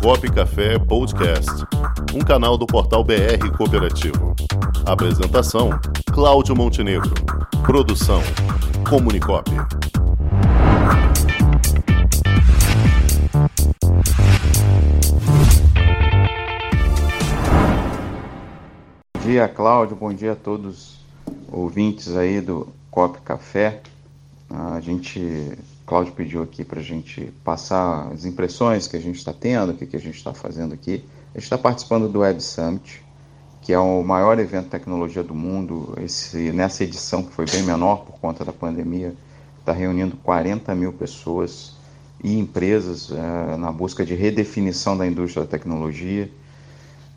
Cop Café Podcast, um canal do portal BR Cooperativo. Apresentação: Cláudio Montenegro. Produção: Comunicop. Bom dia, Cláudio. Bom dia a todos ouvintes aí do Cop Café. A gente Cláudio pediu aqui para a gente passar as impressões que a gente está tendo, o que, que a gente está fazendo aqui. A gente está participando do Web Summit, que é o maior evento de tecnologia do mundo. Esse, nessa edição, que foi bem menor por conta da pandemia, está reunindo 40 mil pessoas e empresas é, na busca de redefinição da indústria da tecnologia.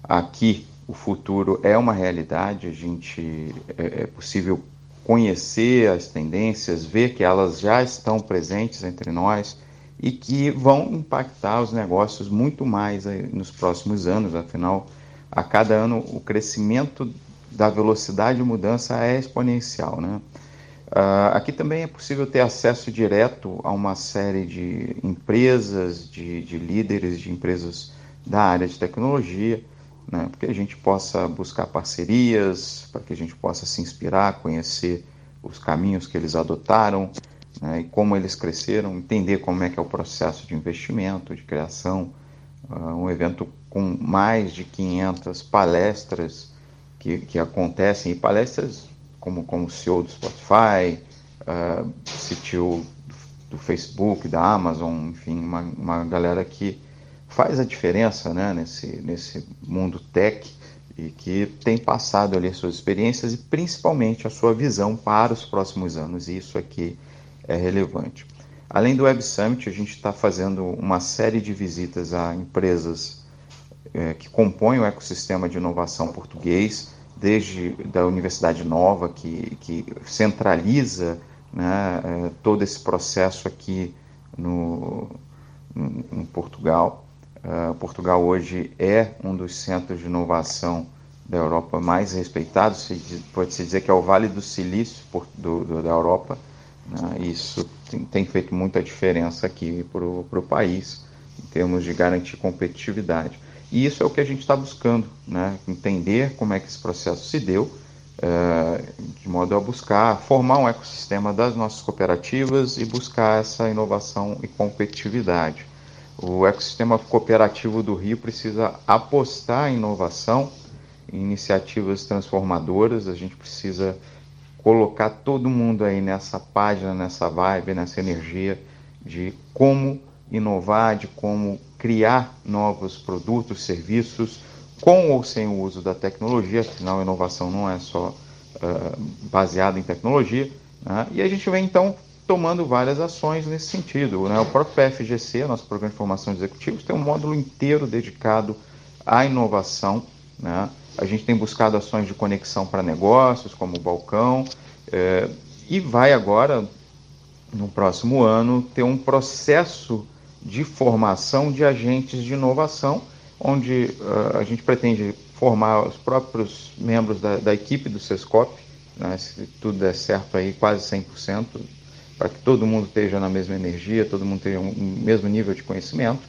Aqui, o futuro é uma realidade, a gente é, é possível conhecer as tendências, ver que elas já estão presentes entre nós e que vão impactar os negócios muito mais nos próximos anos. Afinal, a cada ano o crescimento da velocidade de mudança é exponencial, né? Uh, aqui também é possível ter acesso direto a uma série de empresas, de, de líderes de empresas da área de tecnologia, né, para que a gente possa buscar parcerias, para que a gente possa se inspirar, conhecer os caminhos que eles adotaram né, e como eles cresceram, entender como é que é o processo de investimento, de criação. Uh, um evento com mais de 500 palestras que, que acontecem, e palestras como, como o CEO do Spotify, uh, CTO do Facebook, da Amazon, enfim, uma, uma galera que faz a diferença né, nesse, nesse mundo tech e que tem passado ali suas experiências e principalmente a sua visão para os próximos anos, e isso aqui é relevante. Além do Web Summit, a gente está fazendo uma série de visitas a empresas é, que compõem o ecossistema de inovação português, desde da Universidade Nova, que, que centraliza né, é, todo esse processo aqui no, em Portugal, Uh, Portugal hoje é um dos centros de inovação da Europa mais respeitados, pode-se dizer que é o Vale do Silício do, do, da Europa. Né? Isso tem, tem, feito muita diferença aqui para o país, em termos de garantir competitividade. E isso é o que a gente está buscando, né? entender como é que esse processo se deu, uh, de modo a buscar formar um ecossistema das nossas cooperativas e buscar essa inovação e competitividade. O ecossistema cooperativo do Rio precisa apostar em inovação, em iniciativas transformadoras. A gente precisa colocar todo mundo aí nessa página, nessa vibe, nessa energia de como inovar, de como criar novos produtos, serviços, com ou sem o uso da tecnologia, afinal, inovação não é só uh, baseada em tecnologia. Né? E a gente vem então tomando várias ações nesse sentido. Né? O próprio PFGC, nosso Programa de Formação de Executivos, tem um módulo inteiro dedicado à inovação. Né? A gente tem buscado ações de conexão para negócios, como o Balcão, é, e vai agora, no próximo ano, ter um processo de formação de agentes de inovação, onde uh, a gente pretende formar os próprios membros da, da equipe do SESCOP, né? se tudo der certo aí, quase 100%, para que todo mundo esteja na mesma energia, todo mundo tenha um mesmo nível de conhecimento,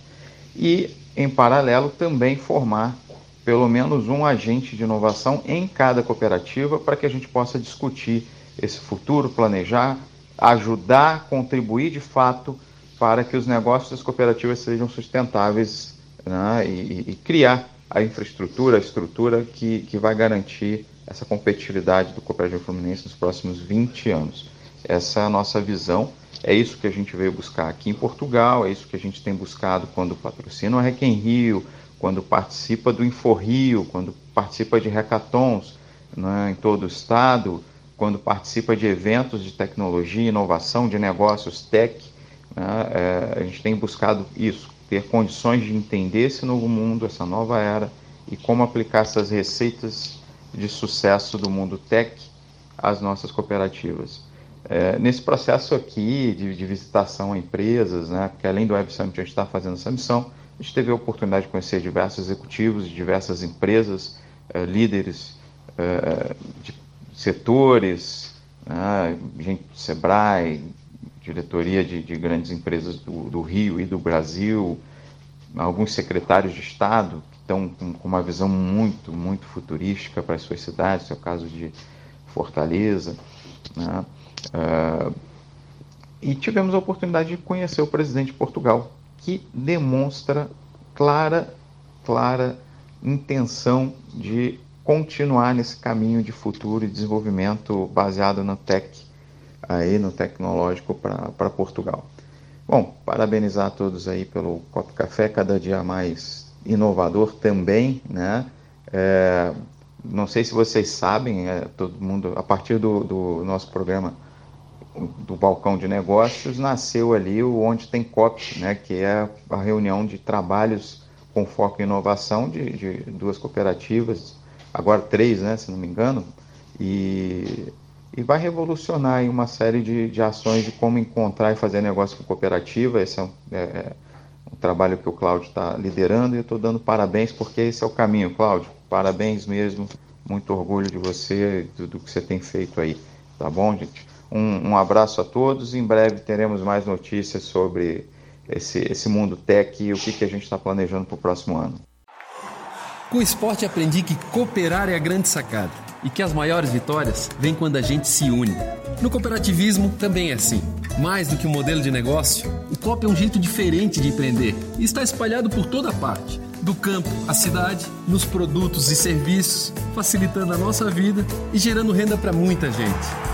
e, em paralelo, também formar pelo menos um agente de inovação em cada cooperativa para que a gente possa discutir esse futuro, planejar, ajudar, contribuir de fato para que os negócios das cooperativas sejam sustentáveis né, e, e, criar a infraestrutura, a estrutura que, que vai garantir essa competitividade do Cooperativo Fluminense nos próximos 20 anos. Essa é a nossa visão. É isso que a gente veio buscar aqui em Portugal, é isso que a gente tem buscado quando patrocina o Rec Rio, quando participa do InfoRio, quando participa de hackathons né, em todo o estado, quando participa de eventos de tecnologia, inovação, de negócios tech. Né, é, a gente tem buscado isso, ter condições de entender esse novo mundo, essa nova era e como aplicar essas receitas de sucesso do mundo tech às nossas cooperativas. É, nesse processo aqui de, de, visitação a empresas, né, porque além do Web Summit a gente está fazendo essa missão, a gente teve a oportunidade de conhecer diversos executivos de diversas empresas, é, líderes é, de setores, né, gente do Sebrae, diretoria de, de grandes empresas do, do, Rio e do Brasil, alguns secretários de Estado que estão com uma visão muito, muito futurística para as suas cidades, é o caso de Fortaleza. Né? Uh, e tivemos a oportunidade de conhecer o presidente de Portugal, que demonstra clara, clara intenção de continuar nesse caminho de futuro e desenvolvimento baseado no tech, aí no tecnológico para Portugal. Bom, parabenizar a todos aí pelo Copo Café, cada dia mais inovador também, né? É, não sei se vocês sabem, é, todo mundo, a partir do, do, nosso programa do balcão de negócios, nasceu ali o Onde Tem COP, né? Que é a reunião de trabalhos com foco em inovação de, de duas cooperativas, agora três, né? Se não me engano, e e vai revolucionar uma série de, de ações de como encontrar e fazer negócio com cooperativa. Esse é um, é, é um trabalho que o Cláudio está liderando e eu estou dando parabéns porque esse é o caminho, Cláudio. Parabéns mesmo, muito orgulho de você, do, do que você tem feito aí. Tá bom, gente? Um, um abraço a todos. Em breve teremos mais notícias sobre esse, esse mundo tech e o que, que a gente está planejando para o próximo ano. Com o esporte aprendi que cooperar é a grande sacada e que as maiores vitórias vêm quando a gente se une. No cooperativismo também é assim. Mais do que um modelo de negócio, o COP é um jeito diferente de empreender e está espalhado por toda parte, do campo à cidade, nos produtos e serviços, facilitando a nossa vida e gerando renda para muita gente.